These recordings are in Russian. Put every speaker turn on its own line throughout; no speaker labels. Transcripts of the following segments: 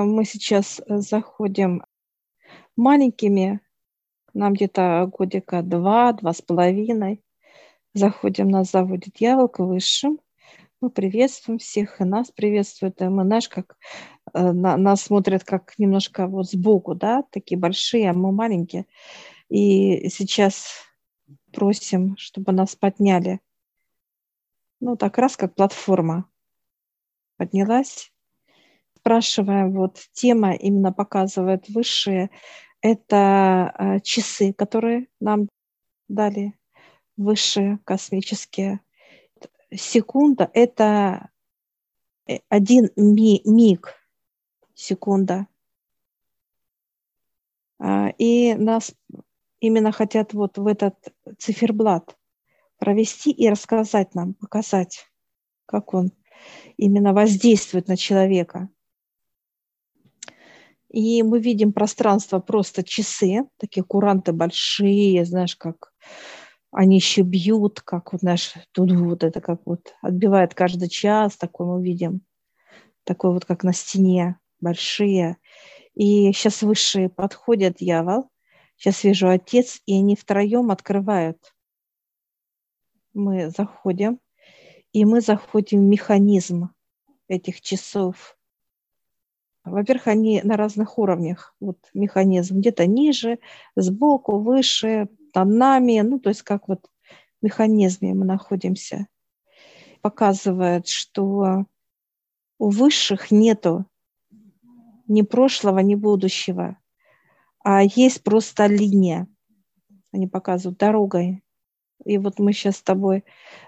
а, мы сейчас э, заходим маленькими, нам где-то годика два, два с половиной. Заходим, нас заводит дьявол к высшим. Мы приветствуем всех, и нас приветствуют. И мы, знаешь, как э, на, нас смотрят как немножко вот сбоку, да, такие большие, а мы маленькие. И сейчас просим, чтобы нас подняли. Ну, так раз как платформа поднялась. Спрашиваем, вот тема именно показывает высшие, это э, часы, которые нам дали высшие космические. Секунда – это э, один ми миг, секунда. А, и нас именно хотят вот в этот циферблат провести и рассказать нам, показать, как он именно воздействует на человека. И мы видим пространство просто часы, такие куранты большие, знаешь, как они еще бьют, как вот наш тут вот это как вот отбивает каждый час, такой мы видим, такой вот как на стене, большие. И сейчас высшие подходят дьявол, сейчас вижу отец, и они втроем открывают. Мы заходим, и мы заходим в механизм этих часов. Во-первых, они на разных уровнях, вот механизм, где-то ниже, сбоку, выше, над нами, ну, то есть как вот в механизме мы находимся, показывает, что у высших нету ни прошлого, ни будущего, а есть просто линия. Они показывают дорогой. И вот мы сейчас с тобой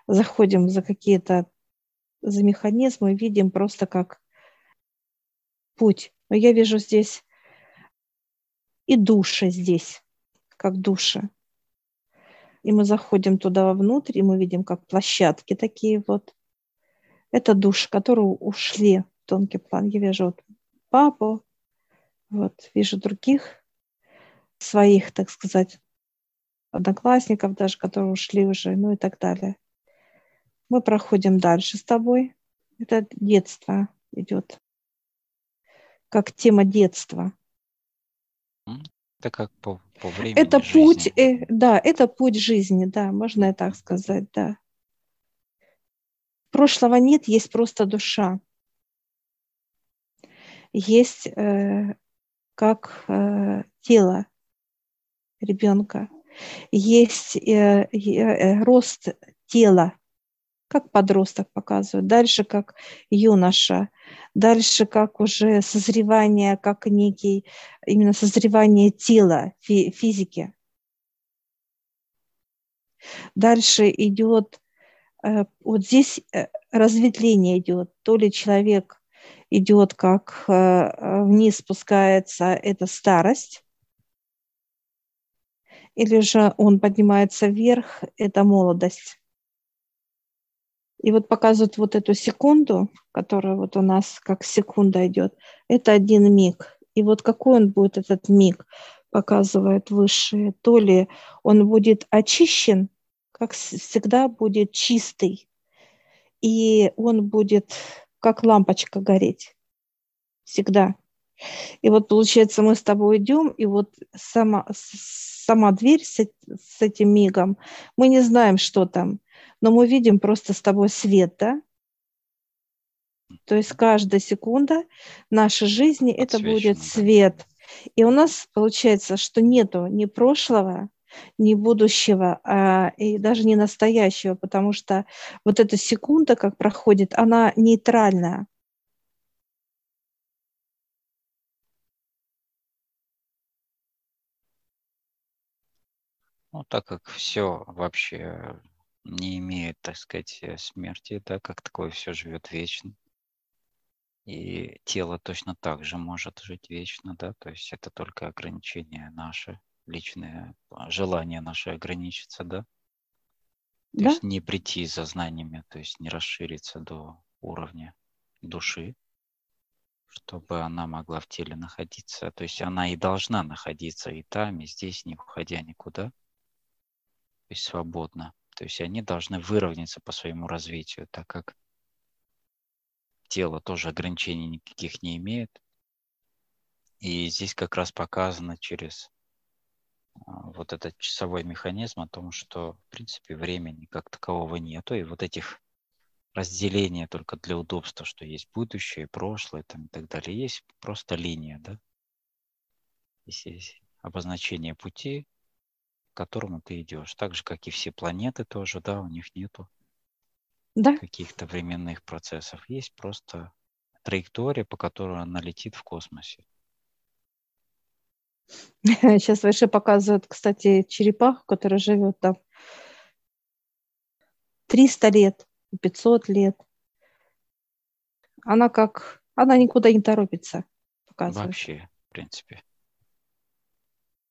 заходим за какие-то за механизмы, видим просто как путь. Но я вижу здесь и души здесь, как души. И мы заходим туда внутрь, и мы видим, как площадки такие вот. Это души, которые ушли в тонкий план. Я вижу вот папу, вот, вижу других своих, так сказать, одноклассников даже, которые ушли уже, ну и так далее. Мы проходим дальше с тобой. Это детство идет. Как тема детства.
Это как по, по времени
Это
жизни.
путь, э, да, это путь жизни, да, можно и так сказать, да. Прошлого нет, есть просто душа. Есть э, как э, тело ребенка, есть э, э, рост тела, как подросток показывает, дальше как юноша, дальше как уже созревание, как некий именно созревание тела, фи, физики. Дальше идет, э, вот здесь э, разветвление идет, то ли человек идет как э, вниз спускается, это старость, или же он поднимается вверх, это молодость. И вот показывают вот эту секунду, которая вот у нас как секунда идет, это один миг. И вот какой он будет этот миг, показывает высшие. То ли он будет очищен, как всегда будет чистый, и он будет как лампочка гореть. Всегда. И вот получается, мы с тобой идем, и вот сама, сама дверь с, с этим мигом, мы не знаем, что там, но мы видим просто с тобой свет, да? То есть каждая секунда нашей жизни это будет свет. И у нас получается, что нету ни прошлого, ни будущего, а, и даже не настоящего, потому что вот эта секунда, как проходит, она нейтральная.
Ну, так как все вообще не имеет, так сказать, э, смерти, да, как такое все живет вечно. И тело точно так же может жить вечно, да, то есть это только ограничение наше, личное а, желание наше ограничиться, да. То да? есть не прийти за знаниями, то есть не расшириться до уровня души, чтобы она могла в теле находиться. То есть она и должна находиться и там, и здесь, не уходя никуда то есть свободно. То есть они должны выровняться по своему развитию, так как тело тоже ограничений никаких не имеет. И здесь как раз показано через а, вот этот часовой механизм о том, что, в принципе, времени как такового нету, и вот этих разделения только для удобства, что есть будущее, прошлое там, и так далее, есть просто линия, да? Здесь есть обозначение пути, к которому ты идешь. Так же, как и все планеты тоже, да, у них нету
да.
каких-то временных процессов. Есть просто траектория, по которой она летит в космосе.
Сейчас выше показывают, кстати, черепаху, которая живет там 300 лет, 500 лет. Она как... Она никуда не торопится.
Показывает. Вообще, в принципе.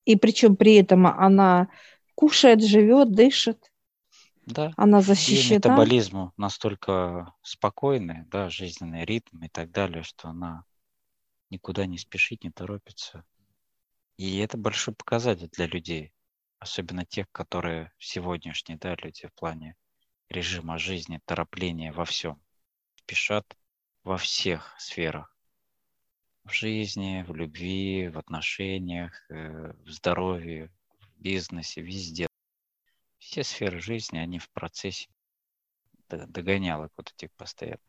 И причем при этом она кушает, живет, дышит.
Да.
Она защищена.
Ее метаболизм настолько спокойный, да, жизненный ритм и так далее, что она никуда не спешит, не торопится. И это большой показатель для людей, особенно тех, которые сегодняшние, да, люди в плане режима жизни, торопления во всем, спешат во всех сферах. В жизни, в любви, в отношениях, э, в здоровье, в бизнесе, везде. Все сферы жизни, они в процессе догонялок вот этих постоянно.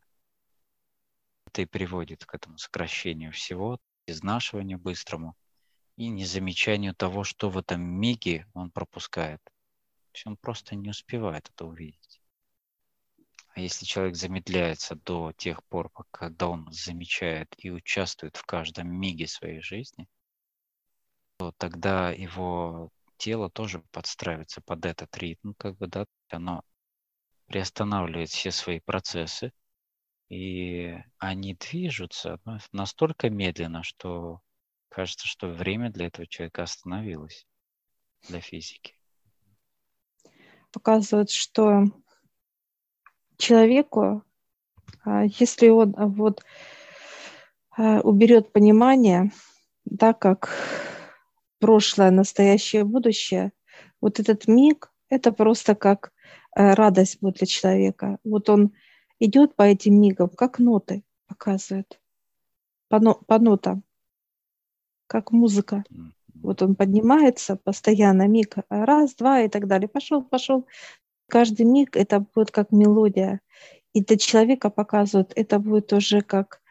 Это и приводит к этому сокращению всего, изнашиванию быстрому и незамечанию того, что в этом миге он пропускает. То есть он просто не успевает это увидеть. А если человек замедляется до тех пор, когда он замечает и участвует в каждом миге своей жизни, то тогда его тело тоже подстраивается под этот ритм, как бы, да, оно приостанавливает все свои процессы, и они движутся настолько медленно, что кажется, что время для этого человека остановилось для физики.
Показывает, что человеку, а, если он а, вот а, уберет понимание, да, как прошлое, настоящее, будущее, вот этот миг, это просто как радость будет для человека. Вот он идет по этим мигам, как ноты показывает, по, но, по нотам, как музыка. Вот он поднимается постоянно, миг, раз, два и так далее. Пошел, пошел, каждый миг это будет как мелодия. И для человека показывают, это будет уже как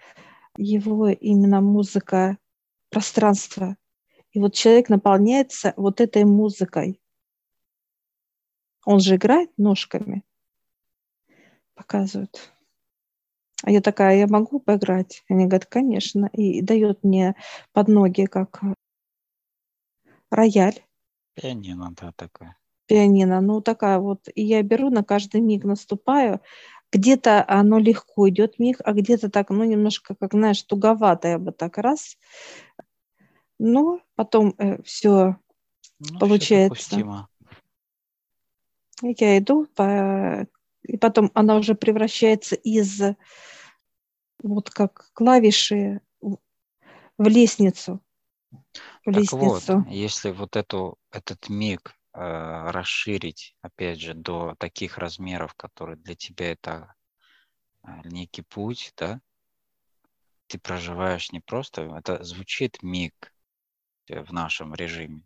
его именно музыка, пространство. И вот человек наполняется вот этой музыкой. Он же играет ножками. Показывают. А я такая, я могу поиграть? Они говорят, конечно. И дает мне под ноги как рояль.
Пианино, да, такое
пианино, ну такая вот, и я беру на каждый миг наступаю, где-то оно легко идет миг, а где-то так, ну немножко, как знаешь, туговато я бы так раз, но потом э, все ну, получается. Все я иду, по, и потом она уже превращается из вот как клавиши в лестницу.
В так лестницу. вот, если вот эту, этот миг расширить, опять же, до таких размеров, которые для тебя это э, некий путь, да, ты проживаешь не просто, это звучит миг в нашем режиме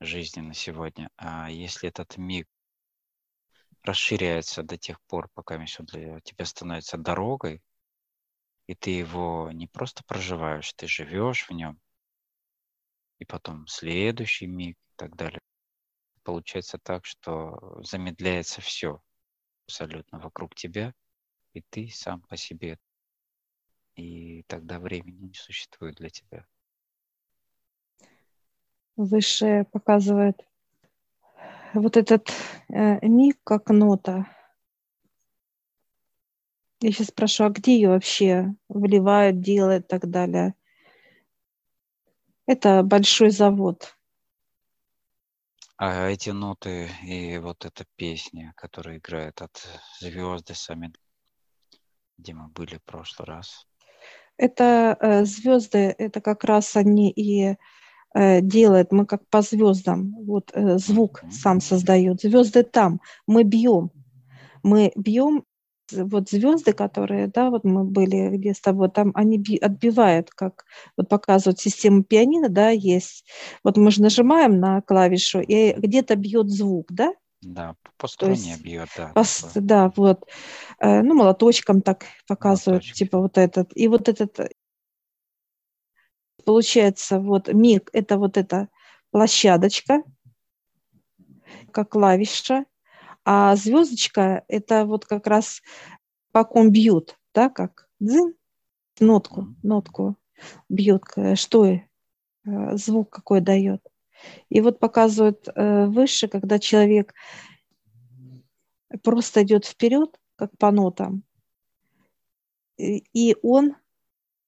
жизни на сегодня, а если этот миг расширяется до тех пор, пока все для тебя становится дорогой, и ты его не просто проживаешь, ты живешь в нем, и потом следующий миг и так далее получается так, что замедляется все абсолютно вокруг тебя, и ты сам по себе. И тогда времени не существует для тебя.
Выше показывает вот этот э, миг как нота. Я сейчас спрашиваю, а где ее вообще вливают, делают и так далее? Это большой завод.
А эти ноты и вот эта песня, которая играет от звезды сами, где мы были в прошлый раз.
Это э, звезды, это как раз они и э, делают, мы как по звездам, вот э, звук mm-hmm. сам создает. Звезды там, мы бьем, мы бьем вот звезды, которые, да, вот мы были где с тобой, там они отбивают, как вот показывают систему пианино, да, есть. Вот мы же нажимаем на клавишу, и где-то бьет звук, да?
Да, по струне бьет, да.
По, да, вот. Э, ну, молоточком так показывают, Молоточек. типа вот этот. И вот этот, получается, вот миг, это вот эта площадочка, как клавиша, а звездочка – это вот как раз по ком бьют, да, как? Дзин, нотку, нотку бьют, что э, звук какой дает. И вот показывают э, выше, когда человек просто идет вперед, как по нотам, и он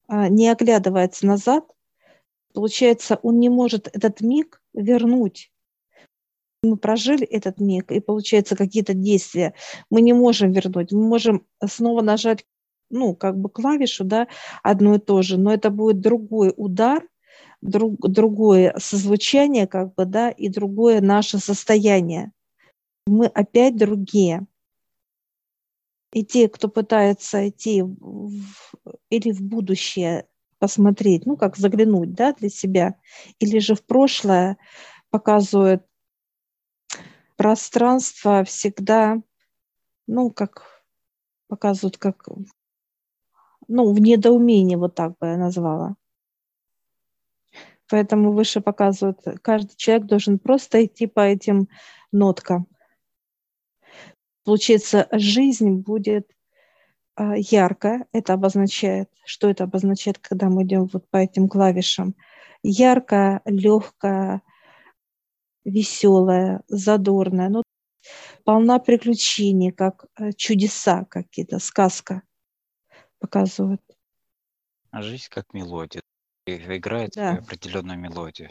а, не оглядывается назад, получается, он не может этот миг вернуть мы прожили этот миг, и получается какие-то действия мы не можем вернуть. Мы можем снова нажать, ну, как бы клавишу, да, одно и то же, но это будет другой удар, друг, другое созвучание, как бы, да, и другое наше состояние. Мы опять другие. И те, кто пытается идти в, или в будущее посмотреть, ну, как заглянуть, да, для себя, или же в прошлое, показывают пространство всегда, ну, как показывают, как, ну, в недоумении, вот так бы я назвала. Поэтому выше показывают, каждый человек должен просто идти по этим ноткам. Получается, жизнь будет а, ярко. Это обозначает, что это обозначает, когда мы идем вот по этим клавишам. Ярко, легкая, веселая, задорная, ну, полна приключений, как э, чудеса какие-то, сказка показывают.
А жизнь как мелодия. Играет да. определенную мелодию.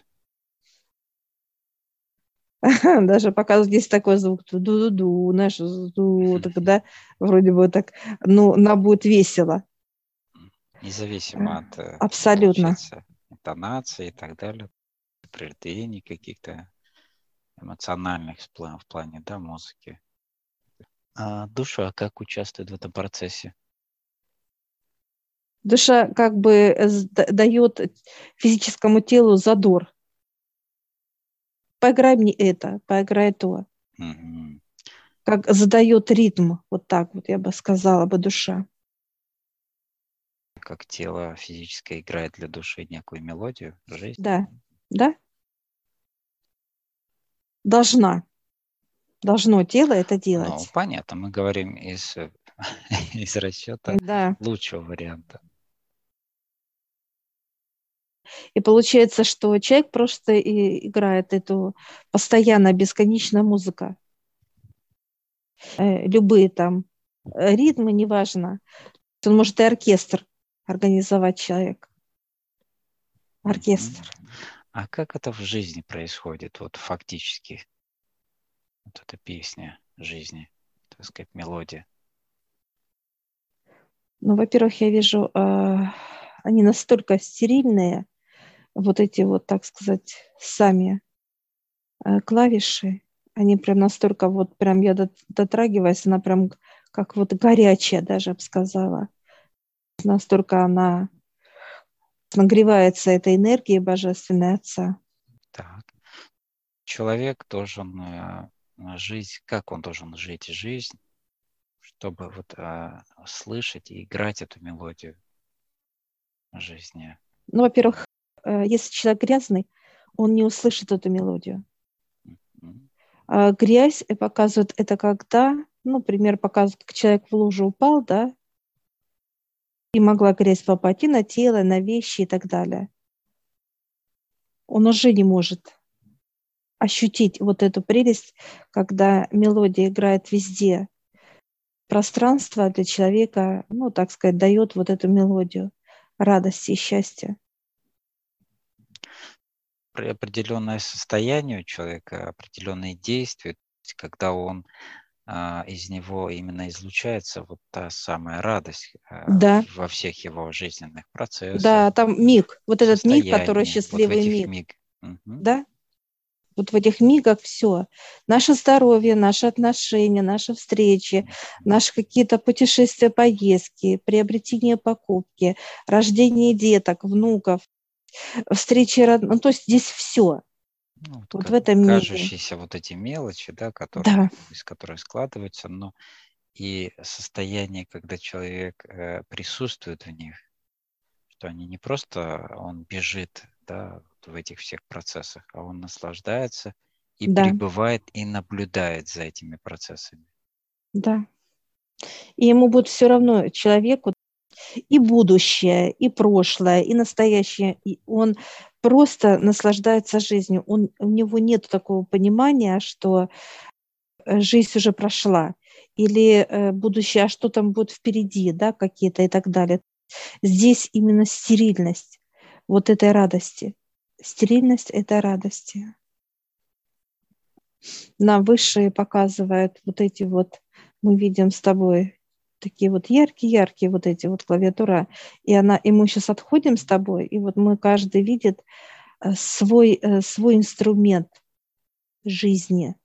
Даже показывают, здесь такой звук, ду-ду-ду, знаешь, ду, тогда вроде бы так, ну, нам будет весело.
Независимо от
э, Абсолютно.
интонации и так далее, определений каких-то эмоциональных в плане, да, музыки. А душа как участвует в этом процессе?
Душа как бы дает физическому телу задор. Поиграй мне это, поиграй то. Угу. Как задает ритм, вот так вот я бы сказала бы душа.
Как тело физическое играет для души некую мелодию, жизнь.
Да, да должна. Должно тело это делать. Ну,
понятно, мы говорим из, из расчета да. лучшего варианта.
И получается, что человек просто и играет эту постоянно бесконечная музыка. Э, любые там э, ритмы, неважно. Он может и оркестр организовать человек. Оркестр.
А как это в жизни происходит, вот фактически? Вот эта песня жизни, так сказать, мелодия.
Ну, во-первых, я вижу, э, они настолько стерильные, вот эти вот, так сказать, сами э, клавиши, они прям настолько вот, прям я дотрагиваюсь, она прям как вот горячая даже, я бы сказала. Настолько она нагревается этой энергией божественной Отца.
Так. Человек должен э, жить, как он должен жить жизнь, чтобы вот э, слышать и играть эту мелодию жизни?
Ну, во-первых, э, если человек грязный, он не услышит эту мелодию. Mm-hmm. А грязь показывает это когда, ну, пример показывает, как человек в лужу упал, да, и могла грязь попасть и на тело, на вещи и так далее. Он уже не может ощутить вот эту прелесть, когда мелодия играет везде. Пространство для человека, ну, так сказать, дает вот эту мелодию радости и счастья.
Определенное состояние у человека, определенные действия, когда он из него именно излучается вот та самая радость а, да. во всех его жизненных процессах.
Да, там миг, вот этот миг, который счастливый вот миг. миг. Угу. Да? Вот в этих мигах все. Наше здоровье, наши отношения, наши встречи, наши какие-то путешествия, поездки, приобретение покупки, рождение деток, внуков, встречи родных. Ну, то есть здесь все.
Ну, вот, вот в этом мире. Кажущиеся вот эти мелочи, да, которые, да. из которых складываются, но и состояние, когда человек э, присутствует в них, что они не просто он бежит да, в этих всех процессах, а он наслаждается и да. пребывает и наблюдает за этими процессами.
Да. И ему будет все равно человеку и будущее, и прошлое, и настоящее. И он просто наслаждается жизнью. Он, у него нет такого понимания, что э, жизнь уже прошла, или э, будущее, а что там будет впереди, да, какие-то и так далее. Здесь именно стерильность вот этой радости. Стерильность этой радости. Нам высшие показывают вот эти вот, мы видим с тобой такие вот яркие-яркие вот эти вот клавиатура, и она, и мы сейчас отходим с тобой, и вот мы каждый видит э, свой, э, свой инструмент жизни.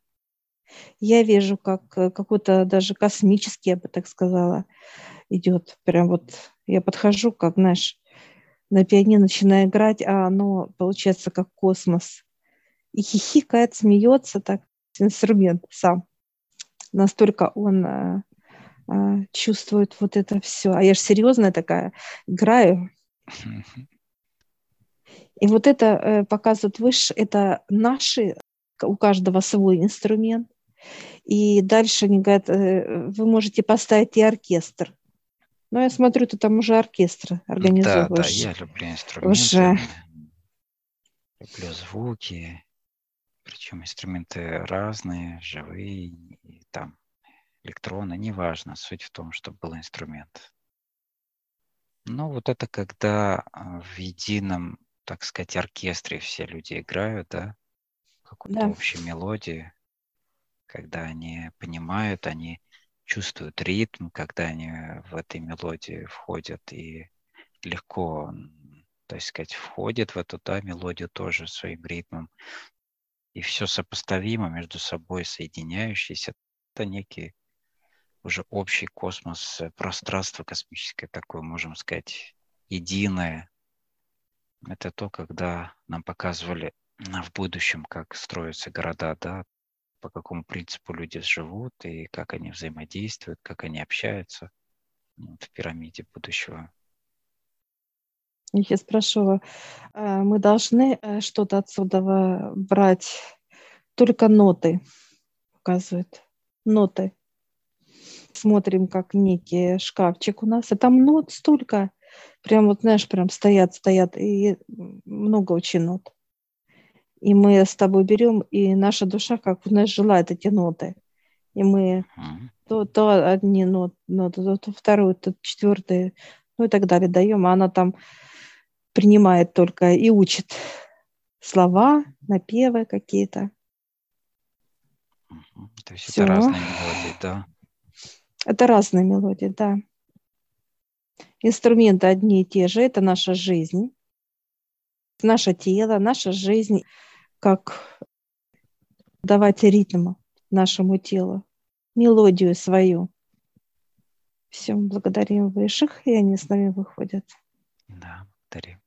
Я вижу, как э, какой-то даже космический, я бы так сказала, идет. Прям вот я подхожу, как, знаешь, на пианино начинаю играть, а оно получается как космос. И хихикает, смеется так, инструмент сам. Настолько он а, чувствует вот это все. А я же серьезная такая, играю. И вот это э, показывает выше, это наши, у каждого свой инструмент. И дальше они говорят, э, вы можете поставить и оркестр. Но я смотрю, ты там уже оркестр организовываешь. Да, да,
я люблю инструменты. Уже. Люблю звуки. Причем инструменты разные, живые, и там электроны, неважно. Суть в том, чтобы был инструмент. Ну, вот это когда а, в едином, так сказать, оркестре все люди играют, да, какую-то да. общую мелодию, когда они понимают, они чувствуют ритм, когда они в этой мелодии входят и легко, так сказать, входят в эту да, мелодию тоже своим ритмом. И все сопоставимо между собой, соединяющееся. Это некий уже общий космос, э, пространство космическое такое, можем сказать, единое. Это то, когда нам показывали в будущем, как строятся города, да, по какому принципу люди живут и как они взаимодействуют, как они общаются ну, в пирамиде будущего.
Я спрошу, э, мы должны э, что-то отсюда брать, только ноты показывают, ноты. Смотрим, как некий шкафчик у нас, и там нот столько, прям вот, знаешь, прям стоят, стоят, и много очень нот. И мы с тобой берем, и наша душа, как у нас желает эти ноты. И мы то, то одни ноты, ноты то, то вторую, то четвертую, ну и так далее даем, а она там принимает только и учит слова, напевы какие-то.
То есть Все. это разные мелодии, да?
Это разные мелодии, да. Инструменты одни и те же, это наша жизнь, наше тело, наша жизнь как давать ритм нашему телу, мелодию свою. Все, благодарим высших, и они с нами выходят.
Да, благодарим.